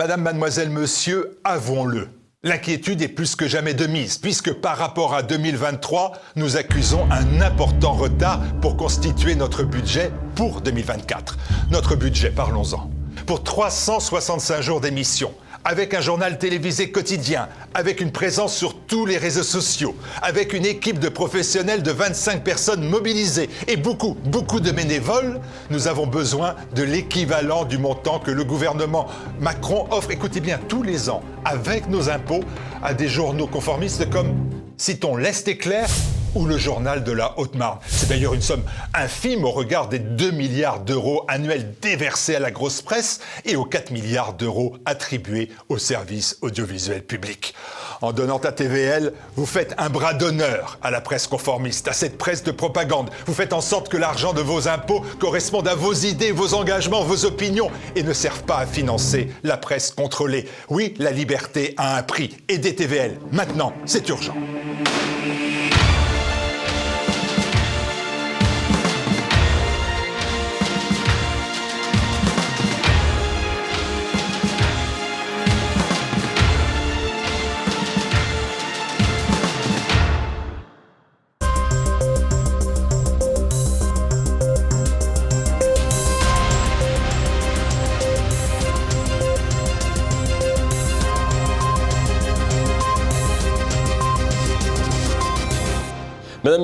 Madame, mademoiselle, monsieur, avouons-le. L'inquiétude est plus que jamais de mise, puisque par rapport à 2023, nous accusons un important retard pour constituer notre budget pour 2024. Notre budget, parlons-en. Pour 365 jours d'émission, avec un journal télévisé quotidien, avec une présence sur tous les réseaux sociaux, avec une équipe de professionnels de 25 personnes mobilisées et beaucoup, beaucoup de bénévoles, nous avons besoin de l'équivalent du montant que le gouvernement Macron offre, écoutez bien, tous les ans, avec nos impôts, à des journaux conformistes comme, citons l'Est éclair ou le journal de la Haute-Marne. C'est d'ailleurs une somme infime au regard des 2 milliards d'euros annuels déversés à la grosse presse et aux 4 milliards d'euros attribués au service audiovisuel public. En donnant à TVL, vous faites un bras d'honneur à la presse conformiste, à cette presse de propagande. Vous faites en sorte que l'argent de vos impôts corresponde à vos idées, vos engagements, vos opinions et ne serve pas à financer la presse contrôlée. Oui, la liberté a un prix. Aidez TVL. Maintenant, c'est urgent.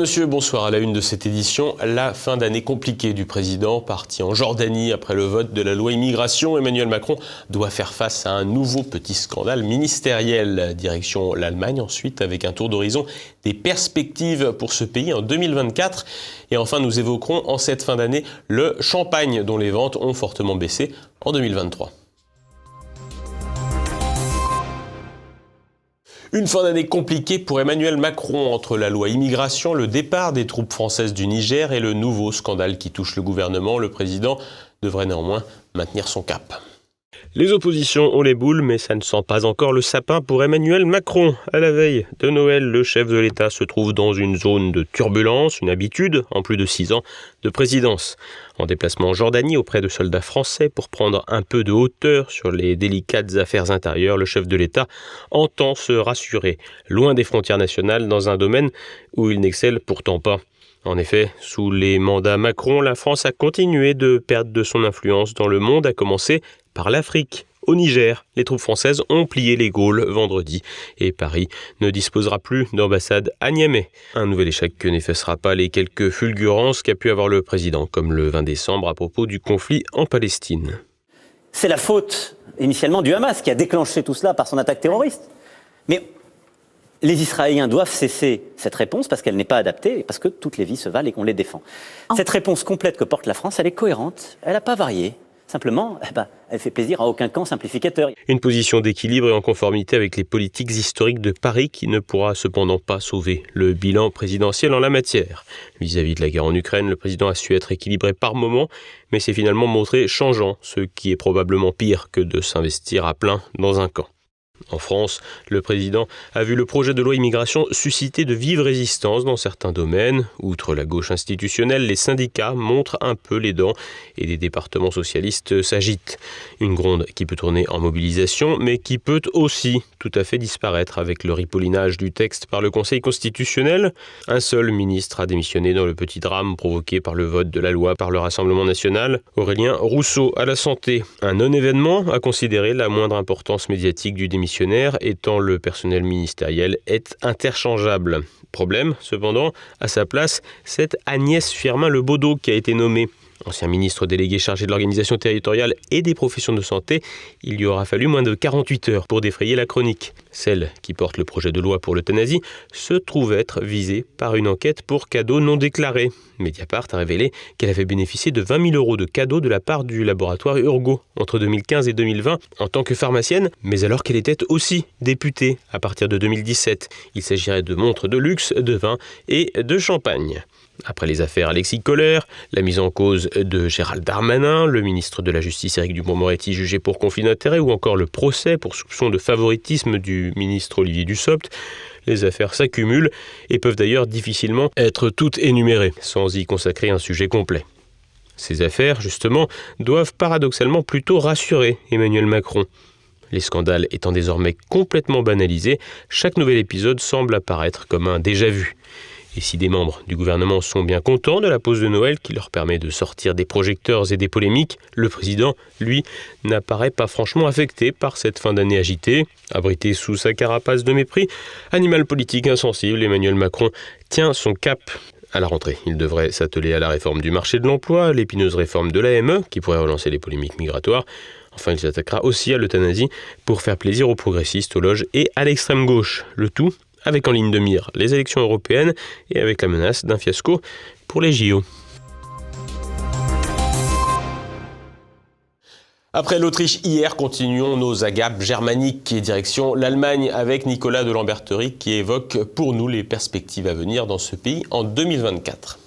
Monsieur, bonsoir. À la une de cette édition, la fin d'année compliquée du président, parti en Jordanie après le vote de la loi immigration. Emmanuel Macron doit faire face à un nouveau petit scandale ministériel. Direction l'Allemagne ensuite, avec un tour d'horizon des perspectives pour ce pays en 2024. Et enfin, nous évoquerons en cette fin d'année le champagne dont les ventes ont fortement baissé en 2023. Une fin d'année compliquée pour Emmanuel Macron entre la loi immigration, le départ des troupes françaises du Niger et le nouveau scandale qui touche le gouvernement. Le président devrait néanmoins maintenir son cap. Les oppositions ont les boules, mais ça ne sent pas encore le sapin pour Emmanuel Macron. À la veille de Noël, le chef de l'État se trouve dans une zone de turbulence, une habitude en plus de six ans de présidence. En déplacement en Jordanie auprès de soldats français pour prendre un peu de hauteur sur les délicates affaires intérieures, le chef de l'État entend se rassurer, loin des frontières nationales, dans un domaine où il n'excelle pourtant pas. En effet, sous les mandats Macron, la France a continué de perdre de son influence dans le monde, à commencer par l'Afrique. Au Niger, les troupes françaises ont plié les Gaules vendredi et Paris ne disposera plus d'ambassade à Niamey. Un nouvel échec que n'effacera pas les quelques fulgurances qu'a pu avoir le président, comme le 20 décembre à propos du conflit en Palestine. C'est la faute initialement du Hamas qui a déclenché tout cela par son attaque terroriste. Mais les Israéliens doivent cesser cette réponse parce qu'elle n'est pas adaptée et parce que toutes les vies se valent et qu'on les défend. Cette réponse complète que porte la France, elle est cohérente, elle n'a pas varié. Simplement, eh ben, elle fait plaisir à aucun camp simplificateur. Une position d'équilibre et en conformité avec les politiques historiques de Paris qui ne pourra cependant pas sauver le bilan présidentiel en la matière. Vis-à-vis de la guerre en Ukraine, le président a su être équilibré par moments, mais s'est finalement montré changeant, ce qui est probablement pire que de s'investir à plein dans un camp. En France, le président a vu le projet de loi immigration susciter de vives résistances dans certains domaines. Outre la gauche institutionnelle, les syndicats montrent un peu les dents et des départements socialistes s'agitent. Une gronde qui peut tourner en mobilisation, mais qui peut aussi tout à fait disparaître avec le ripollinage du texte par le Conseil constitutionnel. Un seul ministre a démissionné dans le petit drame provoqué par le vote de la loi par le Rassemblement national. Aurélien Rousseau à la santé. Un non-événement a considéré la moindre importance médiatique du étant le personnel ministériel est interchangeable. Problème, cependant, à sa place, c'est Agnès Firmin-Lebaudot qui a été nommée. Ancien ministre délégué chargé de l'organisation territoriale et des professions de santé, il lui aura fallu moins de 48 heures pour défrayer la chronique. Celle qui porte le projet de loi pour l'euthanasie se trouve être visée par une enquête pour cadeaux non déclarés. Mediapart a révélé qu'elle avait bénéficié de 20 000 euros de cadeaux de la part du laboratoire Urgo entre 2015 et 2020 en tant que pharmacienne, mais alors qu'elle était aussi députée à partir de 2017. Il s'agirait de montres de luxe, de vin et de champagne. Après les affaires Alexis Kohler, la mise en cause de Gérald Darmanin, le ministre de la Justice Éric Dupond-Moretti jugé pour conflit d'intérêts ou encore le procès pour soupçon de favoritisme du ministre Olivier Dussopt, les affaires s'accumulent et peuvent d'ailleurs difficilement être toutes énumérées sans y consacrer un sujet complet. Ces affaires, justement, doivent paradoxalement plutôt rassurer Emmanuel Macron. Les scandales étant désormais complètement banalisés, chaque nouvel épisode semble apparaître comme un déjà-vu. Et si des membres du gouvernement sont bien contents de la pause de Noël qui leur permet de sortir des projecteurs et des polémiques, le président, lui, n'apparaît pas franchement affecté par cette fin d'année agitée. Abrité sous sa carapace de mépris, animal politique insensible, Emmanuel Macron tient son cap. À la rentrée, il devrait s'atteler à la réforme du marché de l'emploi, l'épineuse réforme de l'AME, qui pourrait relancer les polémiques migratoires. Enfin, il s'attaquera aussi à l'euthanasie pour faire plaisir aux progressistes, aux loges et à l'extrême gauche. Le tout avec en ligne de mire les élections européennes et avec la menace d'un fiasco pour les JO. Après l'Autriche hier, continuons nos agapes germaniques et direction l'Allemagne avec Nicolas de Lamberterie qui évoque pour nous les perspectives à venir dans ce pays en 2024.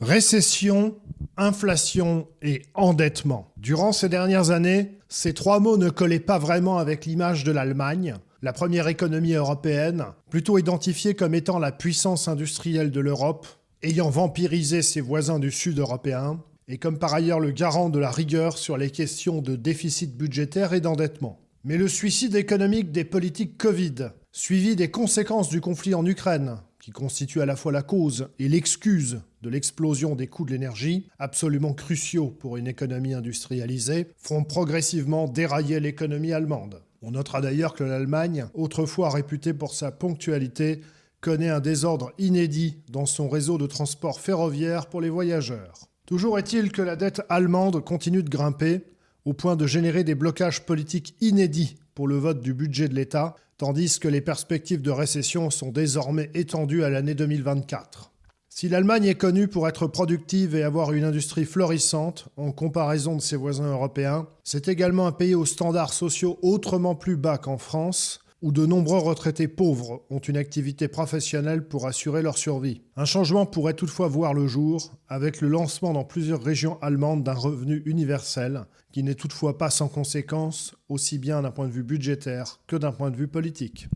Récession, inflation et endettement. Durant ces dernières années, ces trois mots ne collaient pas vraiment avec l'image de l'Allemagne, la première économie européenne, plutôt identifiée comme étant la puissance industrielle de l'Europe, ayant vampirisé ses voisins du sud européen, et comme par ailleurs le garant de la rigueur sur les questions de déficit budgétaire et d'endettement. Mais le suicide économique des politiques Covid, suivi des conséquences du conflit en Ukraine, qui constitue à la fois la cause et l'excuse de l'explosion des coûts de l'énergie, absolument cruciaux pour une économie industrialisée, font progressivement dérailler l'économie allemande. On notera d'ailleurs que l'Allemagne, autrefois réputée pour sa ponctualité, connaît un désordre inédit dans son réseau de transport ferroviaire pour les voyageurs. Toujours est-il que la dette allemande continue de grimper, au point de générer des blocages politiques inédits pour le vote du budget de l'État, tandis que les perspectives de récession sont désormais étendues à l'année 2024. Si l'Allemagne est connue pour être productive et avoir une industrie florissante en comparaison de ses voisins européens, c'est également un pays aux standards sociaux autrement plus bas qu'en France, où de nombreux retraités pauvres ont une activité professionnelle pour assurer leur survie. Un changement pourrait toutefois voir le jour avec le lancement dans plusieurs régions allemandes d'un revenu universel, qui n'est toutefois pas sans conséquences, aussi bien d'un point de vue budgétaire que d'un point de vue politique.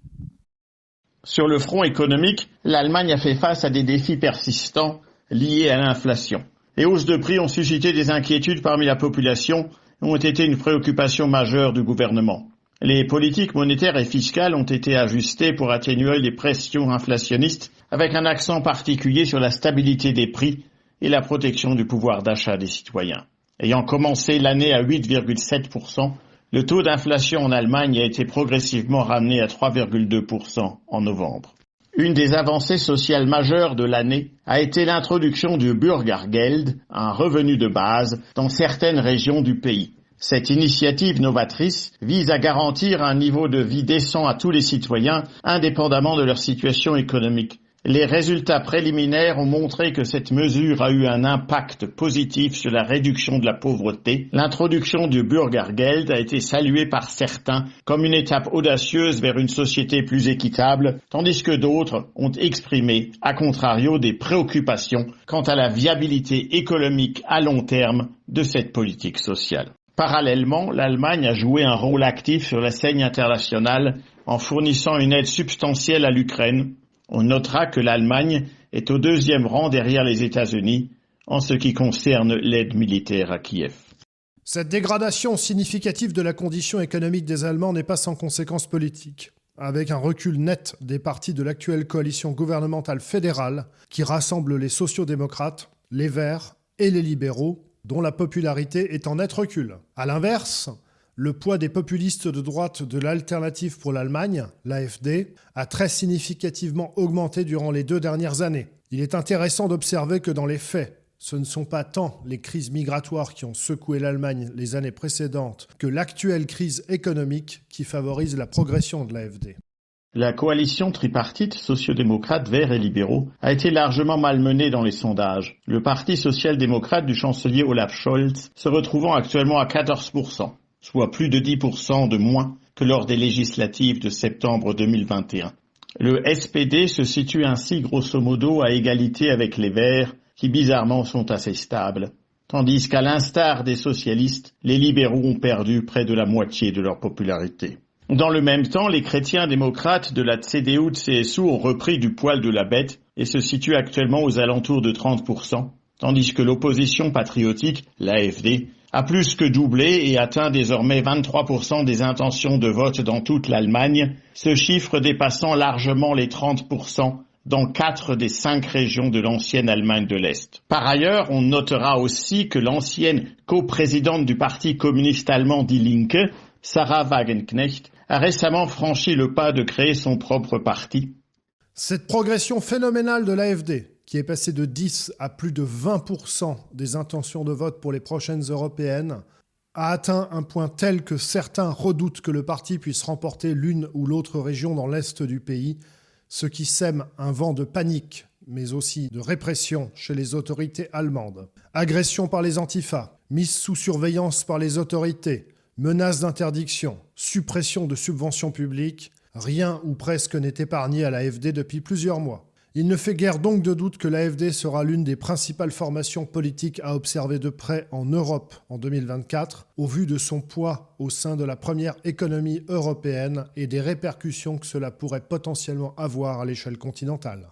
Sur le front économique, l'Allemagne a fait face à des défis persistants liés à l'inflation. Les hausses de prix ont suscité des inquiétudes parmi la population et ont été une préoccupation majeure du gouvernement. Les politiques monétaires et fiscales ont été ajustées pour atténuer les pressions inflationnistes avec un accent particulier sur la stabilité des prix et la protection du pouvoir d'achat des citoyens. Ayant commencé l'année à 8,7%, le taux d'inflation en Allemagne a été progressivement ramené à 3,2% en novembre. Une des avancées sociales majeures de l'année a été l'introduction du Bürgergeld, un revenu de base, dans certaines régions du pays. Cette initiative novatrice vise à garantir un niveau de vie décent à tous les citoyens, indépendamment de leur situation économique. Les résultats préliminaires ont montré que cette mesure a eu un impact positif sur la réduction de la pauvreté. L'introduction du Bürgergeld a été saluée par certains comme une étape audacieuse vers une société plus équitable, tandis que d'autres ont exprimé, à contrario, des préoccupations quant à la viabilité économique à long terme de cette politique sociale. Parallèlement, l'Allemagne a joué un rôle actif sur la scène internationale en fournissant une aide substantielle à l'Ukraine on notera que l'Allemagne est au deuxième rang derrière les États-Unis en ce qui concerne l'aide militaire à Kiev. Cette dégradation significative de la condition économique des Allemands n'est pas sans conséquences politiques, avec un recul net des partis de l'actuelle coalition gouvernementale fédérale qui rassemble les sociaux-démocrates, les Verts et les libéraux, dont la popularité est en net recul. A l'inverse, le poids des populistes de droite de l'Alternative pour l'Allemagne, l'AFD, a très significativement augmenté durant les deux dernières années. Il est intéressant d'observer que dans les faits, ce ne sont pas tant les crises migratoires qui ont secoué l'Allemagne les années précédentes que l'actuelle crise économique qui favorise la progression de l'AFD. La coalition tripartite sociodémocrate, verts et libéraux a été largement malmenée dans les sondages. Le parti social-démocrate du chancelier Olaf Scholz se retrouvant actuellement à 14% soit plus de 10% de moins que lors des législatives de septembre 2021. Le SPD se situe ainsi grosso modo à égalité avec les Verts, qui bizarrement sont assez stables, tandis qu'à l'instar des socialistes, les libéraux ont perdu près de la moitié de leur popularité. Dans le même temps, les chrétiens démocrates de la CDU-CSU ont repris du poil de la bête et se situent actuellement aux alentours de 30%, tandis que l'opposition patriotique, l'AFD, a plus que doublé et atteint désormais 23% des intentions de vote dans toute l'Allemagne, ce chiffre dépassant largement les 30% dans quatre des cinq régions de l'ancienne Allemagne de l'Est. Par ailleurs, on notera aussi que l'ancienne coprésidente du Parti communiste allemand Die Linke, Sarah Wagenknecht, a récemment franchi le pas de créer son propre parti. Cette progression phénoménale de l'AFD, qui est passée de 10 à plus de 20% des intentions de vote pour les prochaines européennes, a atteint un point tel que certains redoutent que le parti puisse remporter l'une ou l'autre région dans l'est du pays, ce qui sème un vent de panique, mais aussi de répression chez les autorités allemandes. Agression par les antifas, mise sous surveillance par les autorités, menaces d'interdiction, suppression de subventions publiques, rien ou presque n'est épargné à l'AFD depuis plusieurs mois. Il ne fait guère donc de doute que l'AFD sera l'une des principales formations politiques à observer de près en Europe en 2024, au vu de son poids au sein de la première économie européenne et des répercussions que cela pourrait potentiellement avoir à l'échelle continentale.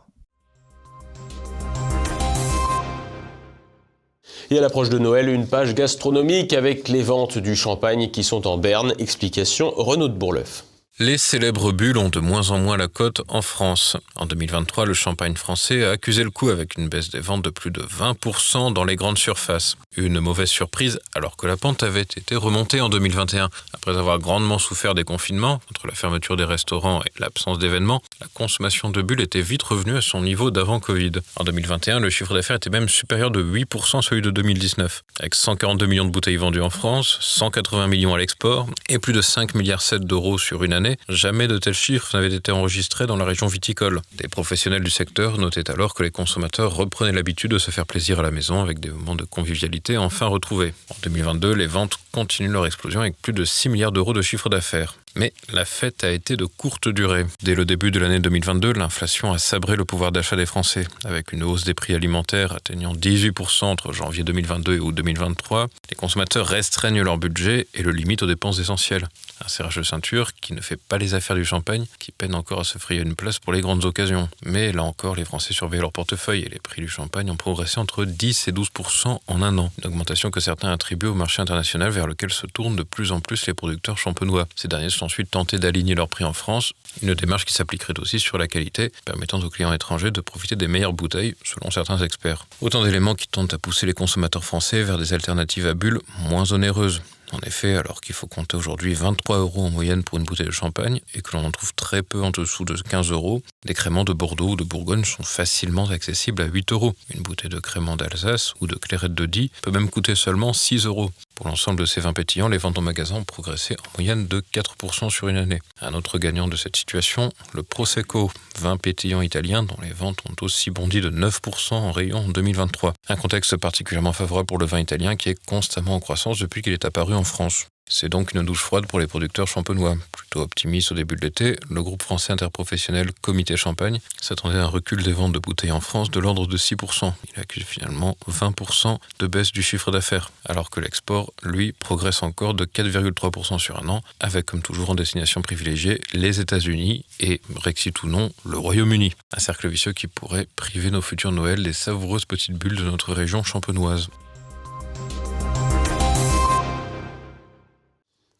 Et à l'approche de Noël, une page gastronomique avec les ventes du champagne qui sont en berne. Explication Renaud de Bourleuf. Les célèbres bulles ont de moins en moins la cote en France. En 2023, le champagne français a accusé le coup avec une baisse des ventes de plus de 20% dans les grandes surfaces. Une mauvaise surprise alors que la pente avait été remontée en 2021. Après avoir grandement souffert des confinements, entre la fermeture des restaurants et l'absence d'événements, la consommation de bulles était vite revenue à son niveau d'avant Covid. En 2021, le chiffre d'affaires était même supérieur de 8% à celui de 2019, avec 142 millions de bouteilles vendues en France, 180 millions à l'export et plus de 5 milliards 7 d'euros sur une année jamais de tels chiffres n'avaient été enregistrés dans la région viticole. Des professionnels du secteur notaient alors que les consommateurs reprenaient l'habitude de se faire plaisir à la maison avec des moments de convivialité enfin retrouvés. En 2022, les ventes continuent leur explosion avec plus de 6 milliards d'euros de chiffre d'affaires. Mais la fête a été de courte durée. Dès le début de l'année 2022, l'inflation a sabré le pouvoir d'achat des Français, avec une hausse des prix alimentaires atteignant 18% entre janvier 2022 et août 2023. Les consommateurs restreignent leur budget et le limitent aux dépenses essentielles. Un serrage de ceinture qui ne fait pas les affaires du champagne, qui peine encore à se frayer une place pour les grandes occasions. Mais là encore, les Français surveillent leur portefeuille et les prix du champagne ont progressé entre 10 et 12% en un an. Une augmentation que certains attribuent au marché international vers lequel se tournent de plus en plus les producteurs champenois. Ces derniers ensuite tentés d'aligner leurs prix en France, une démarche qui s'appliquerait aussi sur la qualité, permettant aux clients étrangers de profiter des meilleures bouteilles, selon certains experts. Autant d'éléments qui tentent à pousser les consommateurs français vers des alternatives à bulles moins onéreuses. En effet, alors qu'il faut compter aujourd'hui 23 euros en moyenne pour une bouteille de champagne et que l'on en trouve très peu en dessous de 15 euros, les créments de Bordeaux ou de Bourgogne sont facilement accessibles à 8 euros. Une bouteille de crément d'Alsace ou de clairette de Die peut même coûter seulement 6 euros. Pour l'ensemble de ces vins pétillants, les ventes en magasin ont progressé en moyenne de 4% sur une année. Un autre gagnant de cette situation, le Prosecco, vin pétillant italien dont les ventes ont aussi bondi de 9% en rayon en 2023. Un contexte particulièrement favorable pour le vin italien qui est constamment en croissance depuis qu'il est apparu en France. C'est donc une douche froide pour les producteurs champenois. Plutôt optimiste au début de l'été, le groupe français interprofessionnel Comité Champagne s'attendait à un recul des ventes de bouteilles en France de l'ordre de 6%. Il accuse finalement 20% de baisse du chiffre d'affaires, alors que l'export, lui, progresse encore de 4,3% sur un an, avec comme toujours en destination privilégiée les États-Unis et, Brexit ou non, le Royaume-Uni. Un cercle vicieux qui pourrait priver nos futurs Noëls des savoureuses petites bulles de notre région champenoise.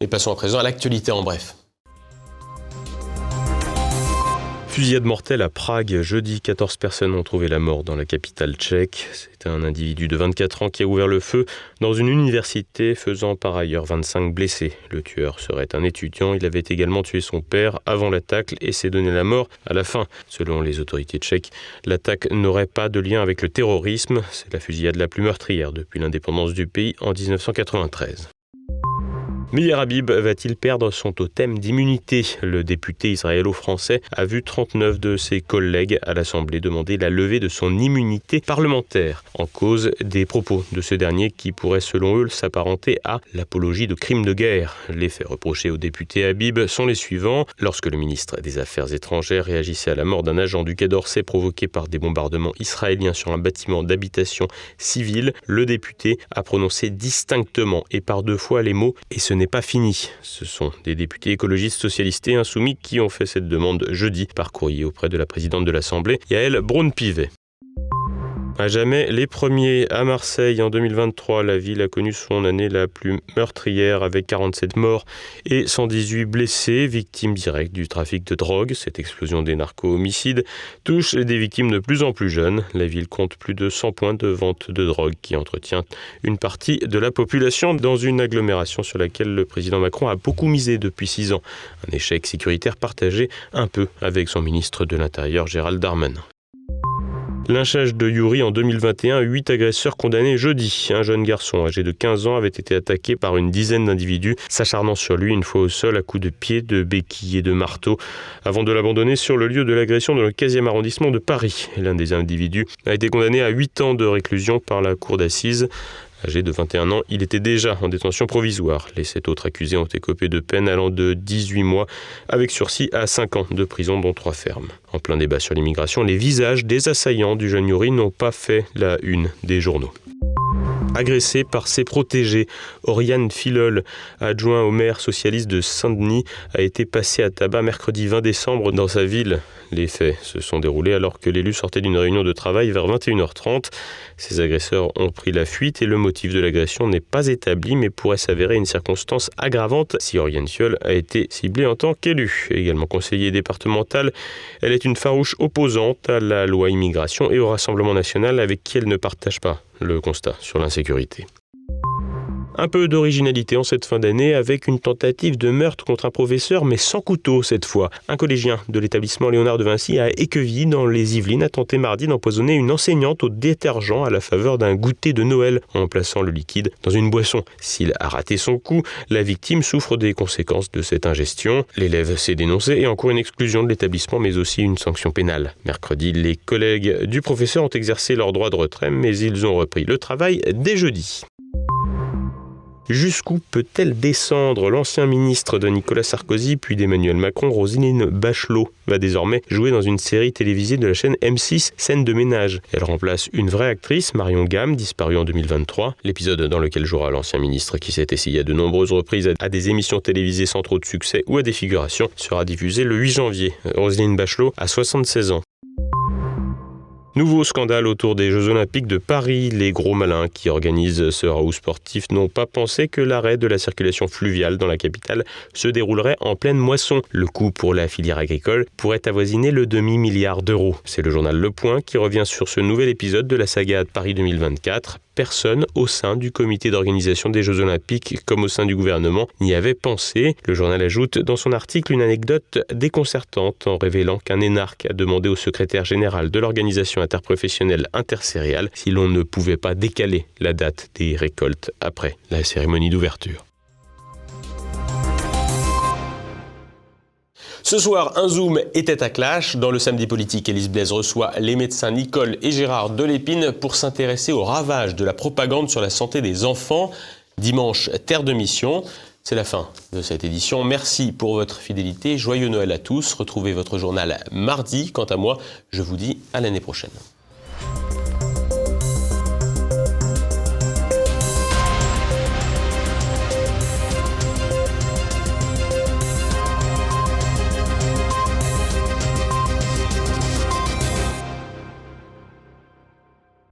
Et passons à présent à l'actualité en bref. Fusillade mortelle à Prague. Jeudi, 14 personnes ont trouvé la mort dans la capitale tchèque. C'est un individu de 24 ans qui a ouvert le feu dans une université, faisant par ailleurs 25 blessés. Le tueur serait un étudiant. Il avait également tué son père avant l'attaque et s'est donné la mort à la fin. Selon les autorités tchèques, l'attaque n'aurait pas de lien avec le terrorisme. C'est la fusillade la plus meurtrière depuis l'indépendance du pays en 1993. Meir Habib va-t-il perdre son totem d'immunité? Le député israélo-français a vu 39 de ses collègues à l'Assemblée demander la levée de son immunité parlementaire en cause des propos de ce dernier qui pourraient selon eux s'apparenter à l'apologie de crimes de guerre. Les faits reprochés au député Habib sont les suivants. Lorsque le ministre des Affaires étrangères réagissait à la mort d'un agent du Quai d'Orsay provoqué par des bombardements israéliens sur un bâtiment d'habitation civile, le député a prononcé distinctement et par deux fois les mots « et ce n'est pas fini. Ce sont des députés écologistes, socialistes et insoumis qui ont fait cette demande jeudi par courrier auprès de la présidente de l'Assemblée, Yael Braun-Pivet. À jamais les premiers à Marseille en 2023, la ville a connu son année la plus meurtrière avec 47 morts et 118 blessés, victimes directes du trafic de drogue. Cette explosion des narco-homicides touche des victimes de plus en plus jeunes. La ville compte plus de 100 points de vente de drogue qui entretient une partie de la population dans une agglomération sur laquelle le président Macron a beaucoup misé depuis six ans. Un échec sécuritaire partagé un peu avec son ministre de l'Intérieur Gérald Darmanin. Lynchage de Yuri en 2021, huit agresseurs condamnés jeudi. Un jeune garçon âgé de 15 ans avait été attaqué par une dizaine d'individus, s'acharnant sur lui une fois au sol à coups de pied, de béquilles et de marteau, avant de l'abandonner sur le lieu de l'agression dans le 15e arrondissement de Paris. L'un des individus a été condamné à 8 ans de réclusion par la cour d'assises. Âgé de 21 ans, il était déjà en détention provisoire. Les sept autres accusés ont écopé de peine allant de 18 mois avec sursis à 5 ans de prison, dont 3 fermes. En plein débat sur l'immigration, les visages des assaillants du jeune Yuri n'ont pas fait la une des journaux agressé par ses protégés. Oriane Filol, adjoint au maire socialiste de Saint-Denis, a été passé à tabac mercredi 20 décembre dans sa ville. Les faits se sont déroulés alors que l'élu sortait d'une réunion de travail vers 21h30. Ces agresseurs ont pris la fuite et le motif de l'agression n'est pas établi mais pourrait s'avérer une circonstance aggravante si Oriane Fiol a été ciblée en tant qu'élu. Également conseillère départementale, elle est une farouche opposante à la loi immigration et au Rassemblement national avec qui elle ne partage pas le constat sur l'insécurité. Un peu d'originalité en cette fin d'année avec une tentative de meurtre contre un professeur, mais sans couteau cette fois. Un collégien de l'établissement Léonard de Vinci à Équevilly, dans les Yvelines, a tenté mardi d'empoisonner une enseignante au détergent à la faveur d'un goûter de Noël en plaçant le liquide dans une boisson. S'il a raté son coup, la victime souffre des conséquences de cette ingestion. L'élève s'est dénoncé et encourt une exclusion de l'établissement, mais aussi une sanction pénale. Mercredi, les collègues du professeur ont exercé leur droit de retrait, mais ils ont repris le travail dès jeudi. Jusqu'où peut-elle descendre? L'ancien ministre de Nicolas Sarkozy puis d'Emmanuel Macron, Roselyne Bachelot, va désormais jouer dans une série télévisée de la chaîne M6, Scène de ménage. Elle remplace une vraie actrice, Marion Gamme, disparue en 2023. L'épisode dans lequel jouera l'ancien ministre qui s'est essayé à de nombreuses reprises à des émissions télévisées sans trop de succès ou à des figurations sera diffusé le 8 janvier. Roselyne Bachelot a 76 ans. Nouveau scandale autour des Jeux Olympiques de Paris. Les gros malins qui organisent ce raout sportif n'ont pas pensé que l'arrêt de la circulation fluviale dans la capitale se déroulerait en pleine moisson. Le coût pour la filière agricole pourrait avoisiner le demi-milliard d'euros. C'est le journal Le Point qui revient sur ce nouvel épisode de la saga de Paris 2024 personne au sein du comité d'organisation des Jeux Olympiques comme au sein du gouvernement n'y avait pensé. Le journal ajoute dans son article une anecdote déconcertante en révélant qu'un énarque a demandé au secrétaire général de l'organisation interprofessionnelle intercéréale si l'on ne pouvait pas décaler la date des récoltes après la cérémonie d'ouverture. Ce soir, un Zoom était à clash. Dans le samedi politique, Élise Blaise reçoit les médecins Nicole et Gérard Delépine pour s'intéresser aux ravages de la propagande sur la santé des enfants. Dimanche, terre de mission. C'est la fin de cette édition. Merci pour votre fidélité. Joyeux Noël à tous. Retrouvez votre journal mardi. Quant à moi, je vous dis à l'année prochaine.